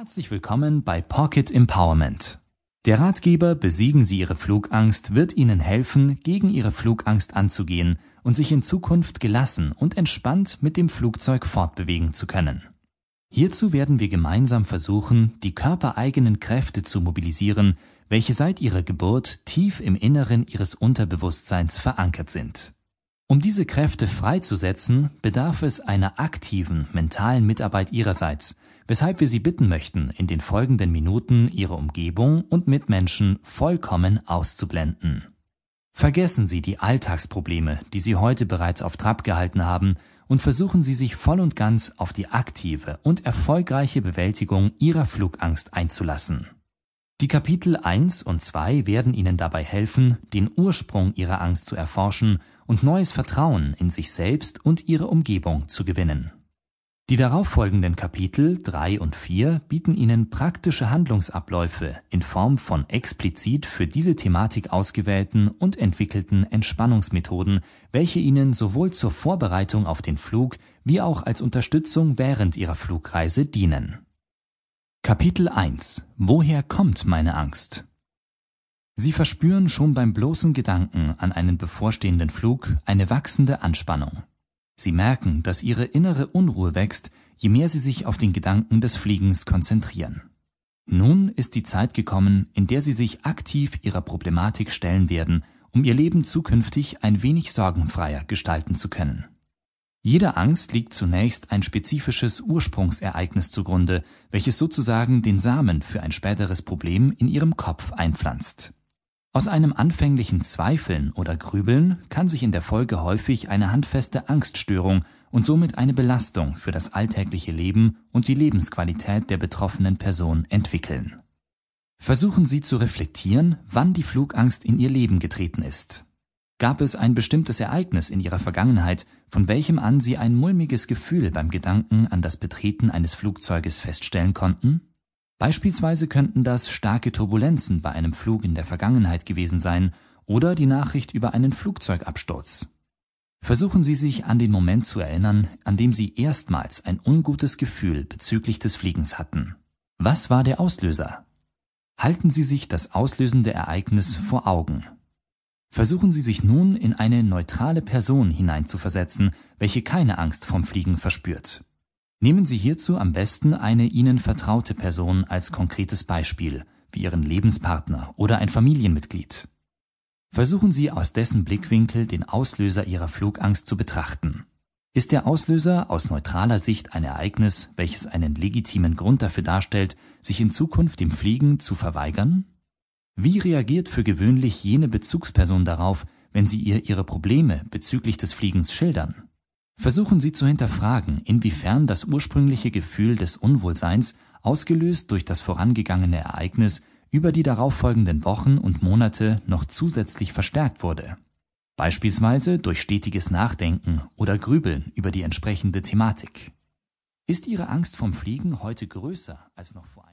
Herzlich willkommen bei Pocket Empowerment. Der Ratgeber Besiegen Sie Ihre Flugangst wird Ihnen helfen, gegen Ihre Flugangst anzugehen und sich in Zukunft gelassen und entspannt mit dem Flugzeug fortbewegen zu können. Hierzu werden wir gemeinsam versuchen, die körpereigenen Kräfte zu mobilisieren, welche seit ihrer Geburt tief im Inneren Ihres Unterbewusstseins verankert sind. Um diese Kräfte freizusetzen, bedarf es einer aktiven mentalen Mitarbeit Ihrerseits, weshalb wir Sie bitten möchten, in den folgenden Minuten Ihre Umgebung und Mitmenschen vollkommen auszublenden. Vergessen Sie die Alltagsprobleme, die Sie heute bereits auf Trab gehalten haben, und versuchen Sie sich voll und ganz auf die aktive und erfolgreiche Bewältigung Ihrer Flugangst einzulassen. Die Kapitel 1 und 2 werden Ihnen dabei helfen, den Ursprung Ihrer Angst zu erforschen und neues Vertrauen in sich selbst und Ihre Umgebung zu gewinnen. Die darauffolgenden Kapitel 3 und 4 bieten Ihnen praktische Handlungsabläufe in Form von explizit für diese Thematik ausgewählten und entwickelten Entspannungsmethoden, welche Ihnen sowohl zur Vorbereitung auf den Flug wie auch als Unterstützung während Ihrer Flugreise dienen. Kapitel 1 Woher kommt meine Angst? Sie verspüren schon beim bloßen Gedanken an einen bevorstehenden Flug eine wachsende Anspannung. Sie merken, dass Ihre innere Unruhe wächst, je mehr Sie sich auf den Gedanken des Fliegens konzentrieren. Nun ist die Zeit gekommen, in der Sie sich aktiv Ihrer Problematik stellen werden, um Ihr Leben zukünftig ein wenig sorgenfreier gestalten zu können. Jeder Angst liegt zunächst ein spezifisches Ursprungsereignis zugrunde, welches sozusagen den Samen für ein späteres Problem in ihrem Kopf einpflanzt. Aus einem anfänglichen Zweifeln oder Grübeln kann sich in der Folge häufig eine handfeste Angststörung und somit eine Belastung für das alltägliche Leben und die Lebensqualität der betroffenen Person entwickeln. Versuchen Sie zu reflektieren, wann die Flugangst in Ihr Leben getreten ist. Gab es ein bestimmtes Ereignis in Ihrer Vergangenheit, von welchem an Sie ein mulmiges Gefühl beim Gedanken an das Betreten eines Flugzeuges feststellen konnten? Beispielsweise könnten das starke Turbulenzen bei einem Flug in der Vergangenheit gewesen sein oder die Nachricht über einen Flugzeugabsturz. Versuchen Sie sich an den Moment zu erinnern, an dem Sie erstmals ein ungutes Gefühl bezüglich des Fliegens hatten. Was war der Auslöser? Halten Sie sich das auslösende Ereignis vor Augen. Versuchen Sie sich nun in eine neutrale Person hineinzuversetzen, welche keine Angst vom Fliegen verspürt. Nehmen Sie hierzu am besten eine Ihnen vertraute Person als konkretes Beispiel, wie Ihren Lebenspartner oder ein Familienmitglied. Versuchen Sie aus dessen Blickwinkel den Auslöser Ihrer Flugangst zu betrachten. Ist der Auslöser aus neutraler Sicht ein Ereignis, welches einen legitimen Grund dafür darstellt, sich in Zukunft dem Fliegen zu verweigern? Wie reagiert für gewöhnlich jene Bezugsperson darauf, wenn Sie ihr Ihre Probleme bezüglich des Fliegens schildern? Versuchen Sie zu hinterfragen, inwiefern das ursprüngliche Gefühl des Unwohlseins, ausgelöst durch das vorangegangene Ereignis, über die darauffolgenden Wochen und Monate noch zusätzlich verstärkt wurde. Beispielsweise durch stetiges Nachdenken oder Grübeln über die entsprechende Thematik. Ist Ihre Angst vom Fliegen heute größer als noch vor ein